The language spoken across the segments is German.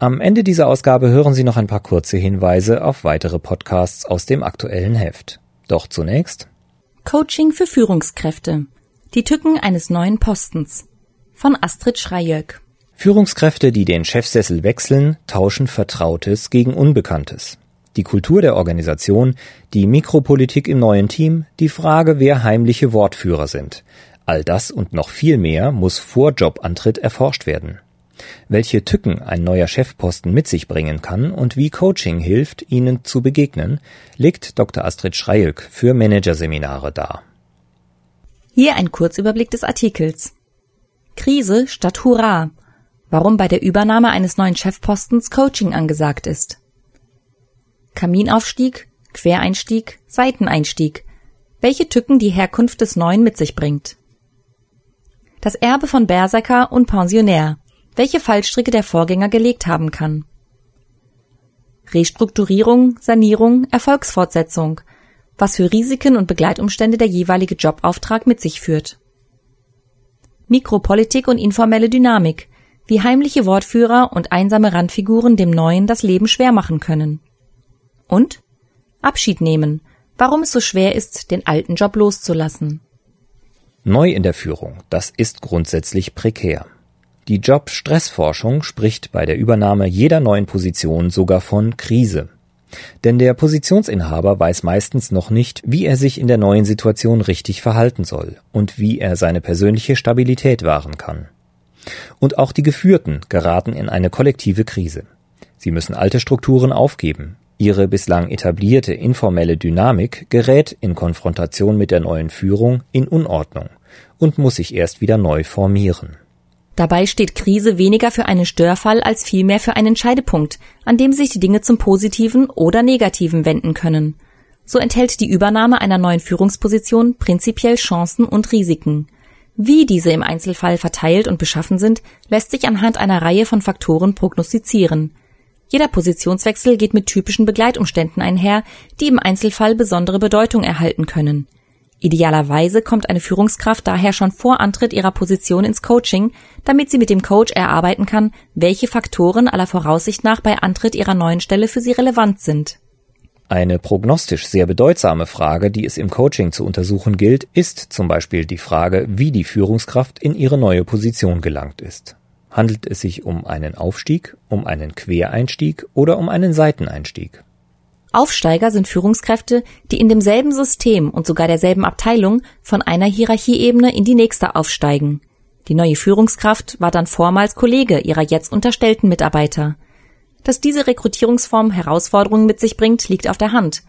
Am Ende dieser Ausgabe hören Sie noch ein paar kurze Hinweise auf weitere Podcasts aus dem aktuellen Heft. Doch zunächst Coaching für Führungskräfte. Die Tücken eines neuen Postens von Astrid Schreijöck. Führungskräfte, die den Chefsessel wechseln, tauschen Vertrautes gegen Unbekanntes. Die Kultur der Organisation, die Mikropolitik im neuen Team, die Frage, wer heimliche Wortführer sind. All das und noch viel mehr muss vor Jobantritt erforscht werden. Welche Tücken ein neuer Chefposten mit sich bringen kann und wie Coaching hilft, ihnen zu begegnen, legt Dr. Astrid Schreilk für Managerseminare dar. Hier ein Kurzüberblick des Artikels. Krise statt Hurra. Warum bei der Übernahme eines neuen Chefpostens Coaching angesagt ist. Kaminaufstieg, Quereinstieg, Seiteneinstieg. Welche Tücken die Herkunft des Neuen mit sich bringt. Das Erbe von Berserker und Pensionär welche Fallstricke der Vorgänger gelegt haben kann. Restrukturierung, Sanierung, Erfolgsfortsetzung, was für Risiken und Begleitumstände der jeweilige Jobauftrag mit sich führt. Mikropolitik und informelle Dynamik, wie heimliche Wortführer und einsame Randfiguren dem Neuen das Leben schwer machen können. Und Abschied nehmen, warum es so schwer ist, den alten Job loszulassen. Neu in der Führung, das ist grundsätzlich prekär. Die Job-Stressforschung spricht bei der Übernahme jeder neuen Position sogar von Krise. Denn der Positionsinhaber weiß meistens noch nicht, wie er sich in der neuen Situation richtig verhalten soll und wie er seine persönliche Stabilität wahren kann. Und auch die Geführten geraten in eine kollektive Krise. Sie müssen alte Strukturen aufgeben. Ihre bislang etablierte informelle Dynamik gerät in Konfrontation mit der neuen Führung in Unordnung und muss sich erst wieder neu formieren. Dabei steht Krise weniger für einen Störfall als vielmehr für einen Scheidepunkt, an dem sich die Dinge zum Positiven oder Negativen wenden können. So enthält die Übernahme einer neuen Führungsposition prinzipiell Chancen und Risiken. Wie diese im Einzelfall verteilt und beschaffen sind, lässt sich anhand einer Reihe von Faktoren prognostizieren. Jeder Positionswechsel geht mit typischen Begleitumständen einher, die im Einzelfall besondere Bedeutung erhalten können. Idealerweise kommt eine Führungskraft daher schon vor Antritt ihrer Position ins Coaching, damit sie mit dem Coach erarbeiten kann, welche Faktoren aller Voraussicht nach bei Antritt ihrer neuen Stelle für sie relevant sind. Eine prognostisch sehr bedeutsame Frage, die es im Coaching zu untersuchen gilt, ist zum Beispiel die Frage, wie die Führungskraft in ihre neue Position gelangt ist. Handelt es sich um einen Aufstieg, um einen Quereinstieg oder um einen Seiteneinstieg? Aufsteiger sind Führungskräfte, die in demselben System und sogar derselben Abteilung von einer Hierarchieebene in die nächste aufsteigen. Die neue Führungskraft war dann vormals Kollege ihrer jetzt unterstellten Mitarbeiter. Dass diese Rekrutierungsform Herausforderungen mit sich bringt, liegt auf der Hand.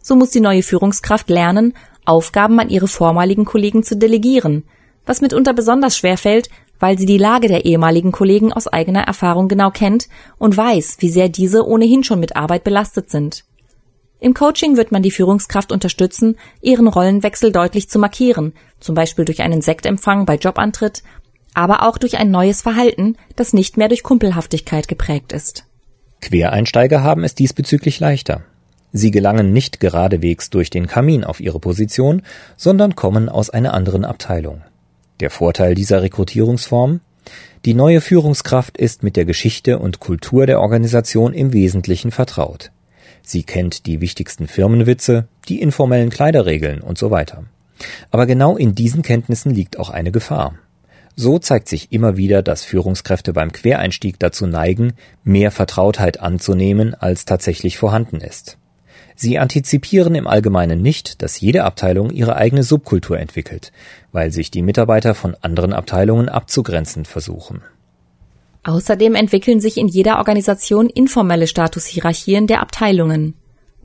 So muss die neue Führungskraft lernen, Aufgaben an ihre vormaligen Kollegen zu delegieren, was mitunter besonders schwer fällt, weil sie die Lage der ehemaligen Kollegen aus eigener Erfahrung genau kennt und weiß, wie sehr diese ohnehin schon mit Arbeit belastet sind. Im Coaching wird man die Führungskraft unterstützen, ihren Rollenwechsel deutlich zu markieren, zum Beispiel durch einen Sektempfang bei Jobantritt, aber auch durch ein neues Verhalten, das nicht mehr durch Kumpelhaftigkeit geprägt ist. Quereinsteiger haben es diesbezüglich leichter. Sie gelangen nicht geradewegs durch den Kamin auf ihre Position, sondern kommen aus einer anderen Abteilung. Der Vorteil dieser Rekrutierungsform? Die neue Führungskraft ist mit der Geschichte und Kultur der Organisation im Wesentlichen vertraut. Sie kennt die wichtigsten Firmenwitze, die informellen Kleiderregeln und so weiter. Aber genau in diesen Kenntnissen liegt auch eine Gefahr. So zeigt sich immer wieder, dass Führungskräfte beim Quereinstieg dazu neigen, mehr Vertrautheit anzunehmen, als tatsächlich vorhanden ist. Sie antizipieren im Allgemeinen nicht, dass jede Abteilung ihre eigene Subkultur entwickelt, weil sich die Mitarbeiter von anderen Abteilungen abzugrenzen versuchen. Außerdem entwickeln sich in jeder Organisation informelle Statushierarchien der Abteilungen.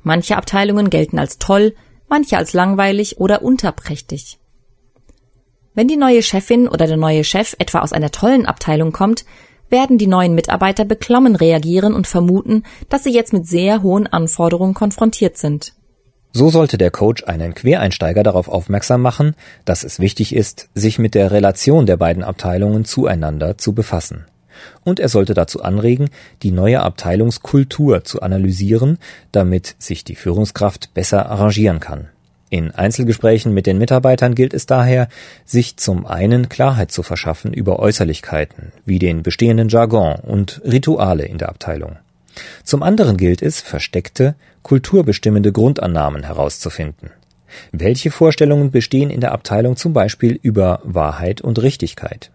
Manche Abteilungen gelten als toll, manche als langweilig oder unterprächtig. Wenn die neue Chefin oder der neue Chef etwa aus einer tollen Abteilung kommt, werden die neuen Mitarbeiter beklommen reagieren und vermuten, dass sie jetzt mit sehr hohen Anforderungen konfrontiert sind. So sollte der Coach einen Quereinsteiger darauf aufmerksam machen, dass es wichtig ist, sich mit der Relation der beiden Abteilungen zueinander zu befassen. Und er sollte dazu anregen, die neue Abteilungskultur zu analysieren, damit sich die Führungskraft besser arrangieren kann. In Einzelgesprächen mit den Mitarbeitern gilt es daher, sich zum einen Klarheit zu verschaffen über Äußerlichkeiten wie den bestehenden Jargon und Rituale in der Abteilung. Zum anderen gilt es, versteckte, kulturbestimmende Grundannahmen herauszufinden. Welche Vorstellungen bestehen in der Abteilung zum Beispiel über Wahrheit und Richtigkeit?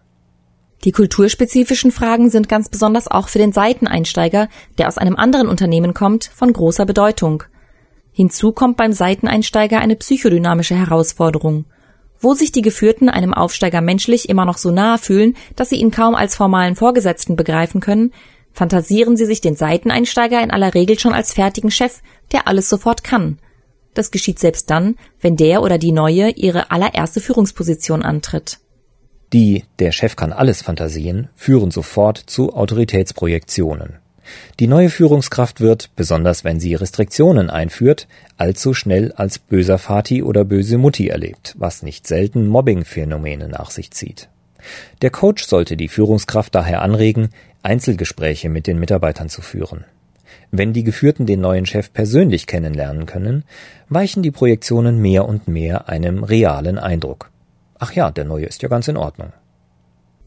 Die kulturspezifischen Fragen sind ganz besonders auch für den Seiteneinsteiger, der aus einem anderen Unternehmen kommt, von großer Bedeutung. Hinzu kommt beim Seiteneinsteiger eine psychodynamische Herausforderung. Wo sich die Geführten einem Aufsteiger menschlich immer noch so nahe fühlen, dass sie ihn kaum als formalen Vorgesetzten begreifen können, fantasieren sie sich den Seiteneinsteiger in aller Regel schon als fertigen Chef, der alles sofort kann. Das geschieht selbst dann, wenn der oder die Neue ihre allererste Führungsposition antritt. Die Der Chef kann alles Fantasien führen sofort zu Autoritätsprojektionen. Die neue Führungskraft wird, besonders wenn sie Restriktionen einführt, allzu schnell als böser Vati oder böse Mutti erlebt, was nicht selten Mobbing-Phänomene nach sich zieht. Der Coach sollte die Führungskraft daher anregen, Einzelgespräche mit den Mitarbeitern zu führen. Wenn die Geführten den neuen Chef persönlich kennenlernen können, weichen die Projektionen mehr und mehr einem realen Eindruck. Ach ja, der neue ist ja ganz in Ordnung.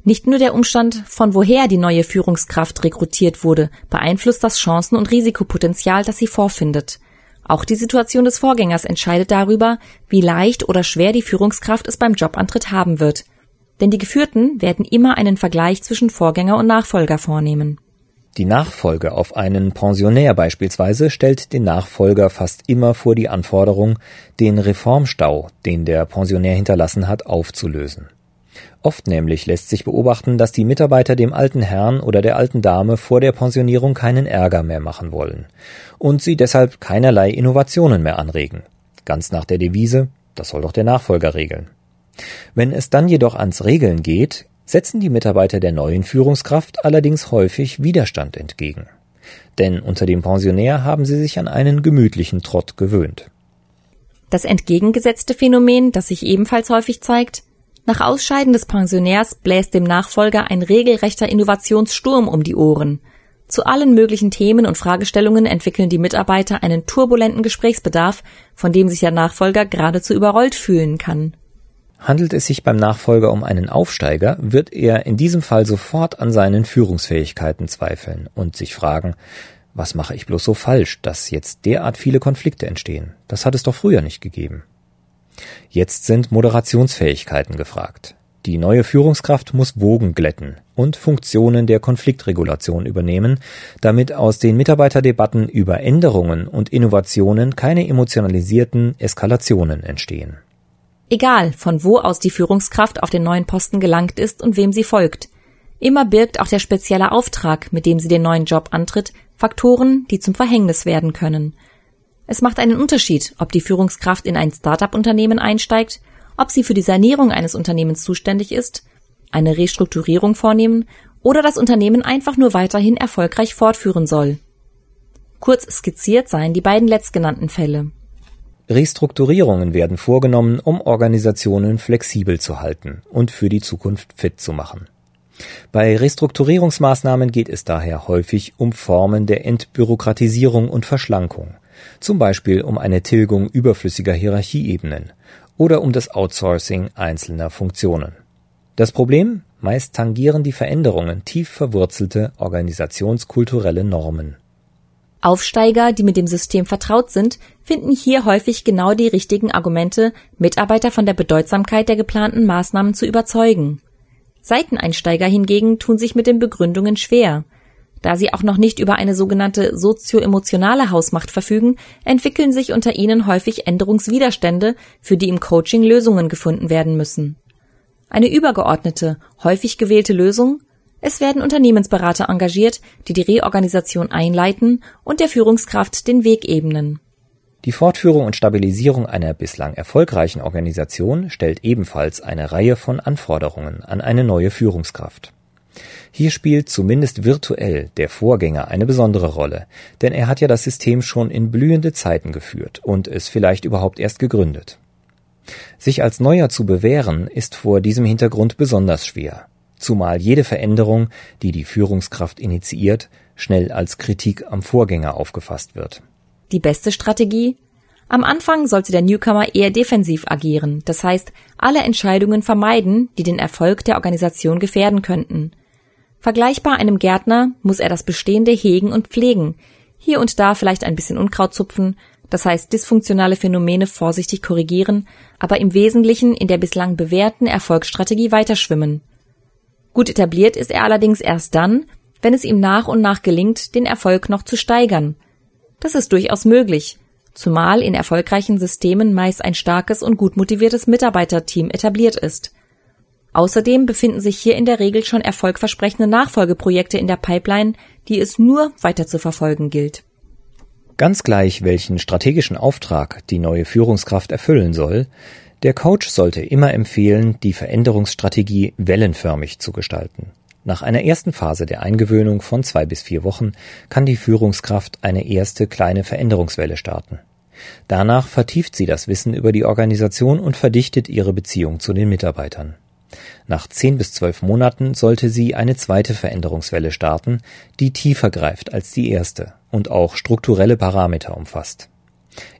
Nicht nur der Umstand, von woher die neue Führungskraft rekrutiert wurde, beeinflusst das Chancen- und Risikopotenzial, das sie vorfindet. Auch die Situation des Vorgängers entscheidet darüber, wie leicht oder schwer die Führungskraft es beim Jobantritt haben wird. Denn die Geführten werden immer einen Vergleich zwischen Vorgänger und Nachfolger vornehmen. Die Nachfolge auf einen Pensionär beispielsweise stellt den Nachfolger fast immer vor die Anforderung, den Reformstau, den der Pensionär hinterlassen hat, aufzulösen. Oft nämlich lässt sich beobachten, dass die Mitarbeiter dem alten Herrn oder der alten Dame vor der Pensionierung keinen Ärger mehr machen wollen und sie deshalb keinerlei Innovationen mehr anregen. Ganz nach der Devise, das soll doch der Nachfolger regeln. Wenn es dann jedoch ans Regeln geht, setzen die Mitarbeiter der neuen Führungskraft allerdings häufig Widerstand entgegen. Denn unter dem Pensionär haben sie sich an einen gemütlichen Trott gewöhnt. Das entgegengesetzte Phänomen, das sich ebenfalls häufig zeigt, nach Ausscheiden des Pensionärs bläst dem Nachfolger ein regelrechter Innovationssturm um die Ohren. Zu allen möglichen Themen und Fragestellungen entwickeln die Mitarbeiter einen turbulenten Gesprächsbedarf, von dem sich der Nachfolger geradezu überrollt fühlen kann. Handelt es sich beim Nachfolger um einen Aufsteiger, wird er in diesem Fall sofort an seinen Führungsfähigkeiten zweifeln und sich fragen, was mache ich bloß so falsch, dass jetzt derart viele Konflikte entstehen? Das hat es doch früher nicht gegeben. Jetzt sind Moderationsfähigkeiten gefragt. Die neue Führungskraft muss Wogen glätten und Funktionen der Konfliktregulation übernehmen, damit aus den Mitarbeiterdebatten über Änderungen und Innovationen keine emotionalisierten Eskalationen entstehen. Egal, von wo aus die Führungskraft auf den neuen Posten gelangt ist und wem sie folgt. Immer birgt auch der spezielle Auftrag, mit dem sie den neuen Job antritt, Faktoren, die zum Verhängnis werden können. Es macht einen Unterschied, ob die Führungskraft in ein Start-up-Unternehmen einsteigt, ob sie für die Sanierung eines Unternehmens zuständig ist, eine Restrukturierung vornehmen oder das Unternehmen einfach nur weiterhin erfolgreich fortführen soll. Kurz skizziert seien die beiden letztgenannten Fälle. Restrukturierungen werden vorgenommen, um Organisationen flexibel zu halten und für die Zukunft fit zu machen. Bei Restrukturierungsmaßnahmen geht es daher häufig um Formen der Entbürokratisierung und Verschlankung, zum Beispiel um eine Tilgung überflüssiger Hierarchieebenen oder um das Outsourcing einzelner Funktionen. Das Problem? Meist tangieren die Veränderungen tief verwurzelte organisationskulturelle Normen. Aufsteiger, die mit dem System vertraut sind, finden hier häufig genau die richtigen Argumente, Mitarbeiter von der Bedeutsamkeit der geplanten Maßnahmen zu überzeugen. Seiteneinsteiger hingegen tun sich mit den Begründungen schwer, da sie auch noch nicht über eine sogenannte sozioemotionale Hausmacht verfügen, entwickeln sich unter ihnen häufig Änderungswiderstände, für die im Coaching Lösungen gefunden werden müssen. Eine übergeordnete, häufig gewählte Lösung es werden Unternehmensberater engagiert, die die Reorganisation einleiten und der Führungskraft den Weg ebnen. Die Fortführung und Stabilisierung einer bislang erfolgreichen Organisation stellt ebenfalls eine Reihe von Anforderungen an eine neue Führungskraft. Hier spielt zumindest virtuell der Vorgänger eine besondere Rolle, denn er hat ja das System schon in blühende Zeiten geführt und es vielleicht überhaupt erst gegründet. Sich als Neuer zu bewähren, ist vor diesem Hintergrund besonders schwer, zumal jede Veränderung, die die Führungskraft initiiert, schnell als Kritik am Vorgänger aufgefasst wird. Die beste Strategie? Am Anfang sollte der Newcomer eher defensiv agieren, das heißt, alle Entscheidungen vermeiden, die den Erfolg der Organisation gefährden könnten. Vergleichbar einem Gärtner muss er das Bestehende hegen und pflegen, hier und da vielleicht ein bisschen Unkraut zupfen, das heißt dysfunktionale Phänomene vorsichtig korrigieren, aber im Wesentlichen in der bislang bewährten Erfolgsstrategie weiterschwimmen. Gut etabliert ist er allerdings erst dann, wenn es ihm nach und nach gelingt, den Erfolg noch zu steigern. Das ist durchaus möglich, zumal in erfolgreichen Systemen meist ein starkes und gut motiviertes Mitarbeiterteam etabliert ist. Außerdem befinden sich hier in der Regel schon erfolgversprechende Nachfolgeprojekte in der Pipeline, die es nur weiter zu verfolgen gilt. Ganz gleich, welchen strategischen Auftrag die neue Führungskraft erfüllen soll, der Coach sollte immer empfehlen, die Veränderungsstrategie wellenförmig zu gestalten. Nach einer ersten Phase der Eingewöhnung von zwei bis vier Wochen kann die Führungskraft eine erste kleine Veränderungswelle starten. Danach vertieft sie das Wissen über die Organisation und verdichtet ihre Beziehung zu den Mitarbeitern. Nach zehn bis zwölf Monaten sollte sie eine zweite Veränderungswelle starten, die tiefer greift als die erste und auch strukturelle Parameter umfasst.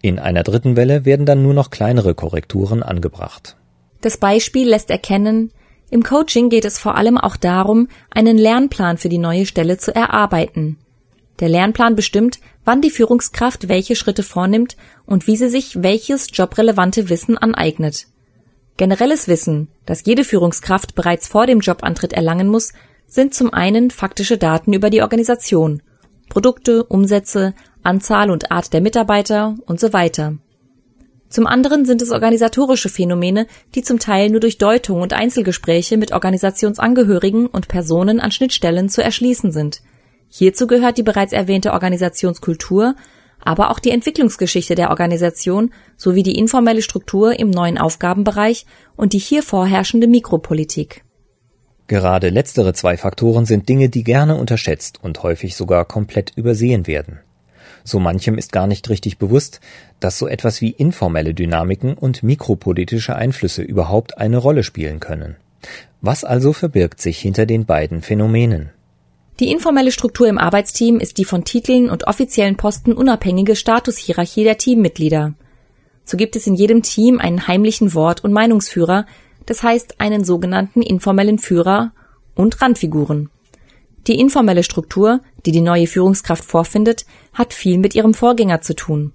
In einer dritten Welle werden dann nur noch kleinere Korrekturen angebracht. Das Beispiel lässt erkennen, im Coaching geht es vor allem auch darum, einen Lernplan für die neue Stelle zu erarbeiten. Der Lernplan bestimmt, wann die Führungskraft welche Schritte vornimmt und wie sie sich welches jobrelevante Wissen aneignet. Generelles Wissen, das jede Führungskraft bereits vor dem Jobantritt erlangen muss, sind zum einen faktische Daten über die Organisation, Produkte, Umsätze, Anzahl und Art der Mitarbeiter und so weiter. Zum anderen sind es organisatorische Phänomene, die zum Teil nur durch Deutung und Einzelgespräche mit Organisationsangehörigen und Personen an Schnittstellen zu erschließen sind. Hierzu gehört die bereits erwähnte Organisationskultur, aber auch die Entwicklungsgeschichte der Organisation sowie die informelle Struktur im neuen Aufgabenbereich und die hier vorherrschende Mikropolitik. Gerade letztere zwei Faktoren sind Dinge, die gerne unterschätzt und häufig sogar komplett übersehen werden. So manchem ist gar nicht richtig bewusst, dass so etwas wie informelle Dynamiken und mikropolitische Einflüsse überhaupt eine Rolle spielen können. Was also verbirgt sich hinter den beiden Phänomenen? Die informelle Struktur im Arbeitsteam ist die von Titeln und offiziellen Posten unabhängige Statushierarchie der Teammitglieder. So gibt es in jedem Team einen heimlichen Wort- und Meinungsführer, das heißt einen sogenannten informellen Führer und Randfiguren. Die informelle Struktur, die die neue Führungskraft vorfindet, hat viel mit ihrem Vorgänger zu tun.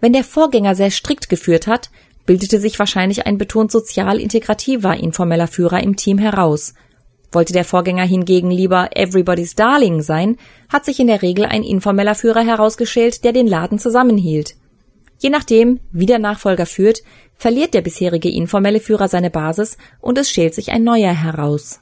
Wenn der Vorgänger sehr strikt geführt hat, bildete sich wahrscheinlich ein betont sozial integrativer informeller Führer im Team heraus – wollte der Vorgänger hingegen lieber Everybody's Darling sein, hat sich in der Regel ein informeller Führer herausgeschält, der den Laden zusammenhielt. Je nachdem, wie der Nachfolger führt, verliert der bisherige informelle Führer seine Basis und es schält sich ein neuer heraus.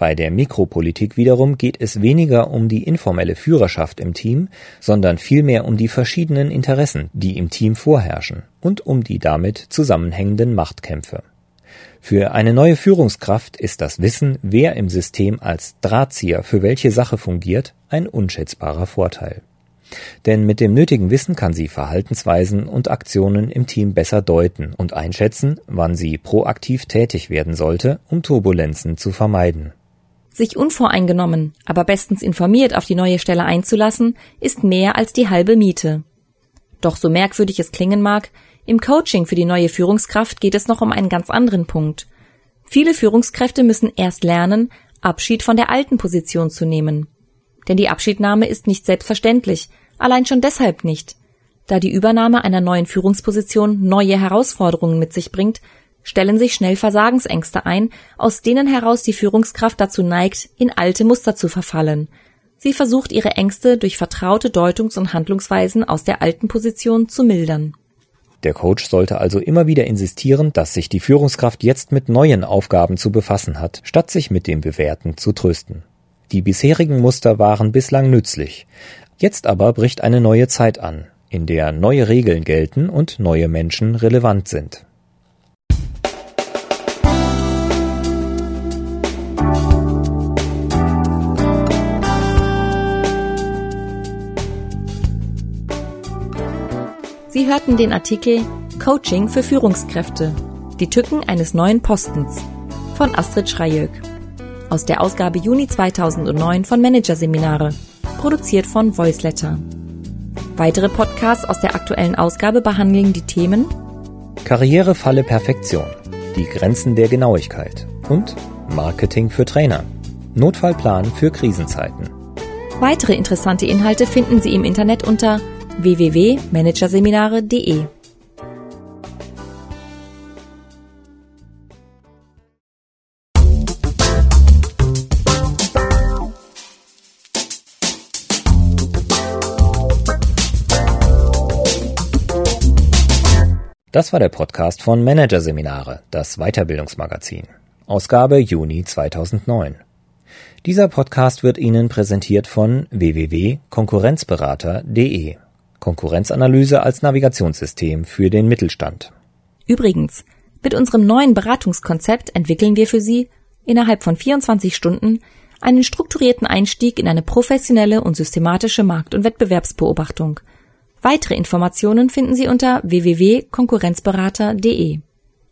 Bei der Mikropolitik wiederum geht es weniger um die informelle Führerschaft im Team, sondern vielmehr um die verschiedenen Interessen, die im Team vorherrschen und um die damit zusammenhängenden Machtkämpfe. Für eine neue Führungskraft ist das Wissen, wer im System als Drahtzieher für welche Sache fungiert, ein unschätzbarer Vorteil. Denn mit dem nötigen Wissen kann sie Verhaltensweisen und Aktionen im Team besser deuten und einschätzen, wann sie proaktiv tätig werden sollte, um Turbulenzen zu vermeiden. Sich unvoreingenommen, aber bestens informiert auf die neue Stelle einzulassen, ist mehr als die halbe Miete. Doch so merkwürdig es klingen mag, im Coaching für die neue Führungskraft geht es noch um einen ganz anderen Punkt. Viele Führungskräfte müssen erst lernen, Abschied von der alten Position zu nehmen. Denn die Abschiednahme ist nicht selbstverständlich, allein schon deshalb nicht. Da die Übernahme einer neuen Führungsposition neue Herausforderungen mit sich bringt, stellen sich schnell Versagensängste ein, aus denen heraus die Führungskraft dazu neigt, in alte Muster zu verfallen. Sie versucht ihre Ängste durch vertraute Deutungs- und Handlungsweisen aus der alten Position zu mildern. Der Coach sollte also immer wieder insistieren, dass sich die Führungskraft jetzt mit neuen Aufgaben zu befassen hat, statt sich mit dem Bewährten zu trösten. Die bisherigen Muster waren bislang nützlich. Jetzt aber bricht eine neue Zeit an, in der neue Regeln gelten und neue Menschen relevant sind. Sie hörten den Artikel Coaching für Führungskräfte. Die Tücken eines neuen Postens von Astrid Schreijöck. Aus der Ausgabe Juni 2009 von Managerseminare. Produziert von Voiceletter. Weitere Podcasts aus der aktuellen Ausgabe behandeln die Themen Karrierefalle Perfektion, die Grenzen der Genauigkeit und Marketing für Trainer, Notfallplan für Krisenzeiten. Weitere interessante Inhalte finden Sie im Internet unter www.managerseminare.de. Das war der Podcast von Managerseminare, das Weiterbildungsmagazin. Ausgabe Juni 2009. Dieser Podcast wird Ihnen präsentiert von www.konkurrenzberater.de. Konkurrenzanalyse als Navigationssystem für den Mittelstand. Übrigens, mit unserem neuen Beratungskonzept entwickeln wir für Sie innerhalb von 24 Stunden einen strukturierten Einstieg in eine professionelle und systematische Markt- und Wettbewerbsbeobachtung – Weitere Informationen finden Sie unter www.konkurrenzberater.de